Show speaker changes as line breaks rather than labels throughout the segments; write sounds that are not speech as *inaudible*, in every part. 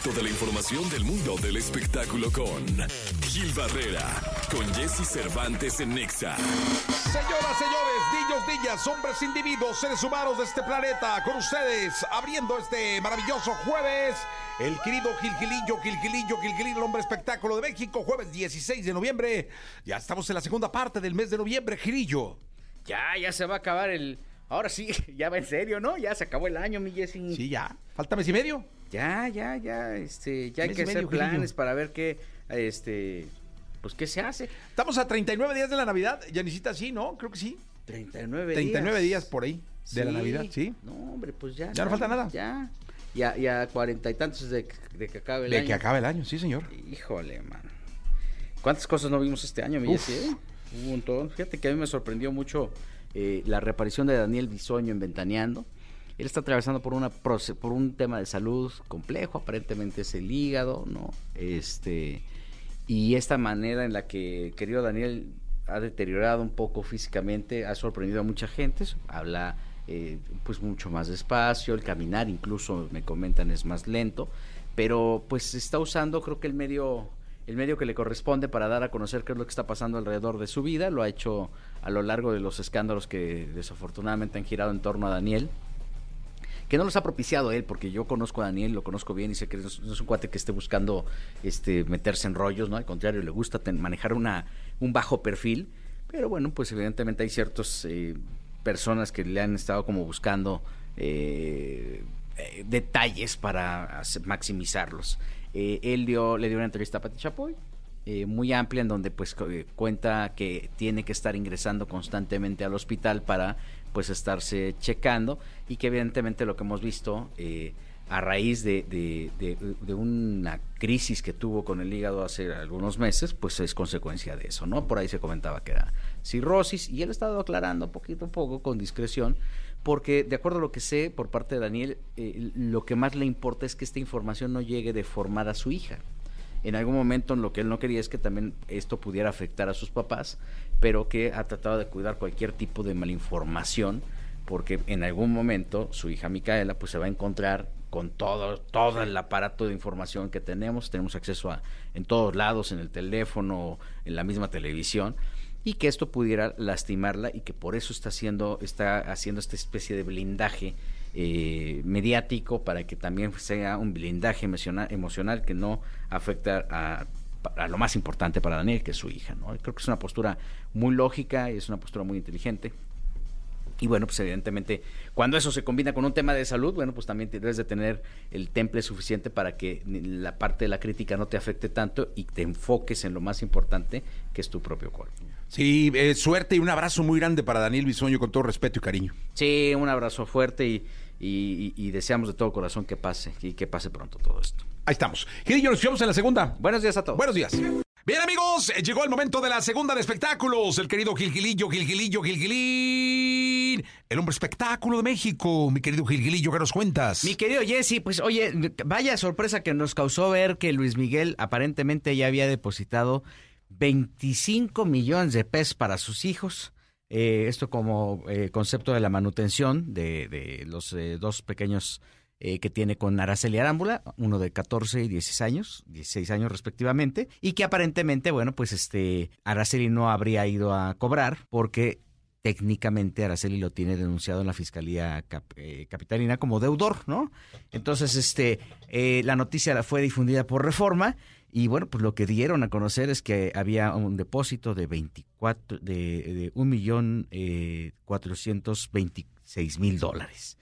directo de la información del mundo del espectáculo con Gil Barrera, con Jesse Cervantes en Nexa.
Señoras, señores, niños, niñas, hombres, individuos, seres humanos de este planeta, con ustedes, abriendo este maravilloso jueves, el querido Gilgilillo, Gilgilillo, Gilgilillo, el hombre espectáculo de México, jueves 16 de noviembre. Ya estamos en la segunda parte del mes de noviembre, Gilillo.
Ya, ya se va a acabar el. Ahora sí, *laughs* ya va en serio, ¿no? Ya se acabó el año, mi Jessy.
Sí, ya. Falta mes y medio.
Ya, ya, ya, este, ya hay que
y
hacer planes para ver qué, este, pues qué se hace.
Estamos a 39 días de la Navidad. Ya necesita sí, ¿no? Creo que sí.
39
39 días por ahí de la Navidad, sí.
No, hombre, pues ya.
Ya no falta nada.
Ya. Ya, ya cuarenta y tantos de, de que acabe el
De
año.
que acabe el año, sí, señor.
Híjole, man. ¿Cuántas cosas no vimos este año, mi. Jessy, eh? Un montón. Fíjate que a mí me sorprendió mucho eh, la reaparición de Daniel Bisoño en Ventaneando. Él está atravesando por una por un tema de salud complejo, aparentemente es el hígado, ¿no? Este y esta manera en la que querido Daniel ha deteriorado un poco físicamente ha sorprendido a mucha gente. Habla eh, pues mucho más despacio, el caminar incluso me comentan es más lento, pero pues está usando creo que el medio el medio que le corresponde para dar a conocer qué es lo que está pasando alrededor de su vida. Lo ha hecho a lo largo de los escándalos que desafortunadamente han girado en torno a Daniel que no los ha propiciado él, porque yo conozco a Daniel, lo conozco bien y sé que no es un cuate que esté buscando este, meterse en rollos, ¿no? Al contrario, le gusta manejar una, un bajo perfil, pero bueno, pues evidentemente hay ciertas eh, personas que le han estado como buscando eh, eh, detalles para maximizarlos. Él dio, le dio una entrevista a Pati Chapoy, muy amplia en donde pues cu- cuenta que tiene que estar ingresando constantemente al hospital para pues estarse checando y que evidentemente lo que hemos visto eh, a raíz de, de- una crisis que tuvo con el hígado hace algunos meses, pues es consecuencia de eso, ¿no? Por ahí se comentaba que era cirrosis y él ha estado aclarando poquito a poco con discreción porque de acuerdo a lo que sé por parte de Daniel, eh, lo que más le importa es que esta información no llegue deformada a su hija en algún momento lo que él no quería es que también esto pudiera afectar a sus papás, pero que ha tratado de cuidar cualquier tipo de malinformación, porque en algún momento su hija Micaela pues se va a encontrar con todo, todo el aparato de información que tenemos, tenemos acceso a en todos lados, en el teléfono, en la misma televisión, y que esto pudiera lastimarla y que por eso está haciendo, está haciendo esta especie de blindaje eh, mediático para que también sea un blindaje emocional, emocional que no afecta a, a lo más importante para Daniel, que es su hija. ¿no? Creo que es una postura muy lógica y es una postura muy inteligente. Y bueno, pues evidentemente, cuando eso se combina con un tema de salud, bueno, pues también debes de tener el temple suficiente para que la parte de la crítica no te afecte tanto y te enfoques en lo más importante, que es tu propio cuerpo.
Sí, eh, suerte y un abrazo muy grande para Daniel Bisoño con todo respeto y cariño.
Sí, un abrazo fuerte y, y- y- y deseamos de todo corazón que pase y que pase pronto todo esto.
Ahí estamos. Gilillo, nos vemos en la segunda.
Buenos días a todos.
Buenos días. Bien, amigos, eh, llegó el momento de la segunda de espectáculos. El querido Gilgilillo, Gilgilillo, Gilgilín. El hombre espectáculo de México. Mi querido Gilgilillo, ¿qué nos cuentas?
Mi querido Jesse, pues oye, vaya sorpresa que nos causó ver que Luis Miguel aparentemente ya había depositado 25 millones de pesos para sus hijos. Eh, esto como eh, concepto de la manutención de, de los eh, dos pequeños eh, que tiene con Araceli Arámbula, uno de 14 y 16 años, 16 años respectivamente, y que aparentemente, bueno, pues este Araceli no habría ido a cobrar porque técnicamente Araceli lo tiene denunciado en la Fiscalía eh, Capitalina como deudor, ¿no? Entonces, este, eh, la noticia fue difundida por Reforma y bueno, pues lo que dieron a conocer es que había un depósito de 24, de, de un millón eh, cuatrocientos veintiséis mil dólares,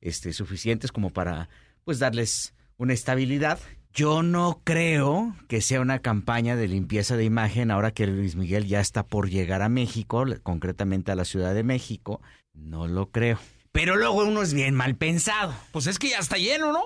este, suficientes como para, pues, darles una estabilidad. Yo no creo que sea una campaña de limpieza de imagen ahora que Luis Miguel ya está por llegar a México, concretamente a la Ciudad de México. No lo creo. Pero luego uno es bien mal pensado.
Pues es que ya está lleno, ¿no?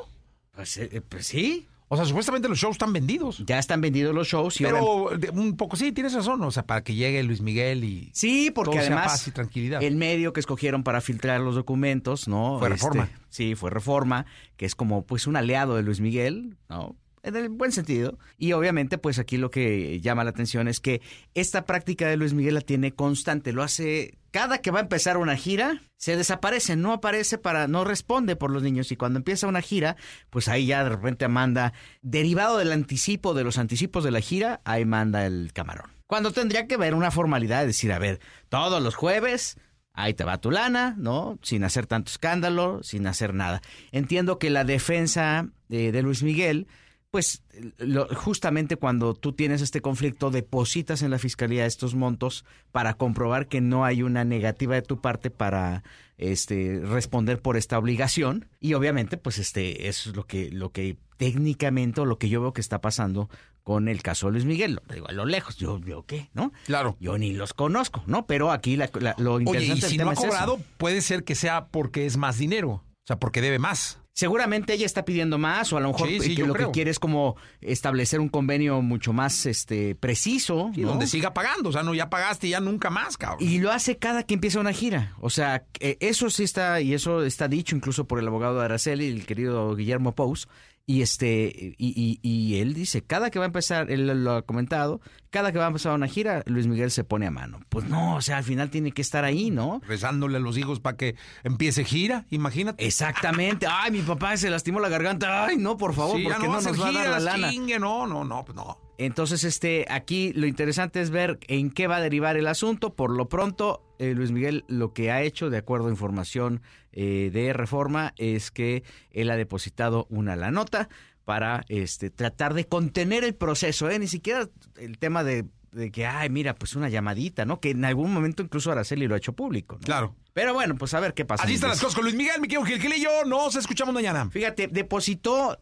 Pues, eh, pues sí,
O sea, supuestamente los shows están vendidos.
ya están vendidos los shows y
Pero un poco, sí, tienes razón. O sea, para que llegue Luis Miguel y
Sí, porque
todo sea
además
paz y tranquilidad.
el medio que escogieron para filtrar los documentos, ¿no?
Fue
Este,
Reforma.
sí, fue Reforma, que es como pues un aliado de Luis Miguel, ¿no? En el buen sentido. Y obviamente, pues aquí lo que llama la atención es que esta práctica de Luis Miguel la tiene constante, lo hace cada que va a empezar una gira, se desaparece, no aparece para, no responde por los niños. Y cuando empieza una gira, pues ahí ya de repente manda, derivado del anticipo, de los anticipos de la gira, ahí manda el camarón. Cuando tendría que ver una formalidad de decir, a ver, todos los jueves ahí te va tu lana, ¿no? Sin hacer tanto escándalo, sin hacer nada. Entiendo que la defensa de, de Luis Miguel, pues lo, justamente cuando tú tienes este conflicto, depositas en la fiscalía estos montos para comprobar que no hay una negativa de tu parte para este responder por esta obligación y obviamente pues este eso es lo que lo que técnicamente o lo que yo veo que está pasando con el caso de Luis Miguel. Lo digo a lo lejos, yo veo qué, ¿no?
Claro.
Yo ni los conozco, ¿no? Pero aquí la, la, lo
Oye,
interesante
y
del
si
tema
no ha
es
cobrado, puede ser que sea porque es más dinero. O sea, porque debe más.
Seguramente ella está pidiendo más o a lo mejor
Sí, sí,
que lo
creo.
que quiere es como establecer un convenio mucho más este preciso,
Y
¿no?
donde siga pagando. O sea, no, ya pagaste y ya nunca más, cabrón.
Y lo hace cada que empieza una gira. O sea, eh, eso sí está, y eso está dicho incluso por el abogado de Araceli, el querido Guillermo Pous. Y este, y, y- y él dice, cada que va a empezar, él lo ha comentado, cada que va a empezar una gira, Luis Miguel se pone a mano. Pues no, o sea, al final tiene que estar ahí, ¿no?
Rezándole a los hijos para que empiece gira, imagínate.
Exactamente. Ay, mi papá se lastimó la garganta. Ay, no, por favor,
Sí,
porque
no,
no,
va a hacer
nos va a dar la lana.
chingue, no, no, no, pues no.
Entonces, este, aquí lo interesante es ver en qué va a derivar el asunto. Por lo pronto, eh, Luis Miguel lo que ha hecho, de acuerdo a información eh, de Reforma, es que él ha depositado una la nota para este, tratar de contener el proceso, ¿eh? Ni siquiera el tema de, de que, ay, mira, pues una llamadita, ¿no? Que en algún momento incluso Araceli lo ha hecho público, ¿no?
Claro.
Pero bueno, pues a ver qué pasa.
Así están las cosas con Luis Miguel, mi querido Gilgilillo. Nos escuchamos mañana.
Fíjate, depositó,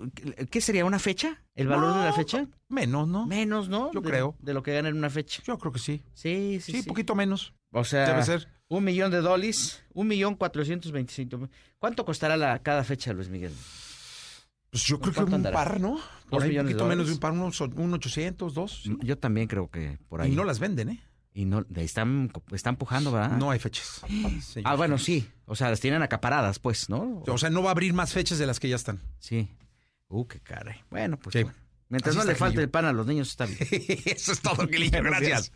¿qué sería? ¿Una fecha? ¿El valor de la fecha?
Menos, ¿no?
Menos, ¿no?
Yo
De-
creo.
De lo que gana en una fecha.
Yo creo que sí.
Sí, sí,
Sí,
sí.
poquito menos.
O sea,
Debe ser.
un millón de dólares, un millón cuatrocientos veinticinco. ¿Cuánto costará la, cada fecha, Luis Miguel?
Pues yo creo que
¿Cuánto
un
andará?
par, ¿no?
¿Dos
Por ahí un
de
poquito menos de un par, unos, un 800, dos. sí.
Yo también creo que por ahí.
Y no las venden, ¿eh?
Y no, están, están pujando, ¿verdad?
No hay fechas. señor. *gasps*
Ah, bueno, sí. O sea, las tienen acaparadas, pues, ¿no?
O sea, no va a abrir más fechas de las que ya están.
Sí. Uh, qué caray. Bueno, pues
Sí.
bueno. Mientras
Así
no le falte el pan a los niños, está bien. *laughs*
Eso es todo, Gilillo. *laughs* Gracias.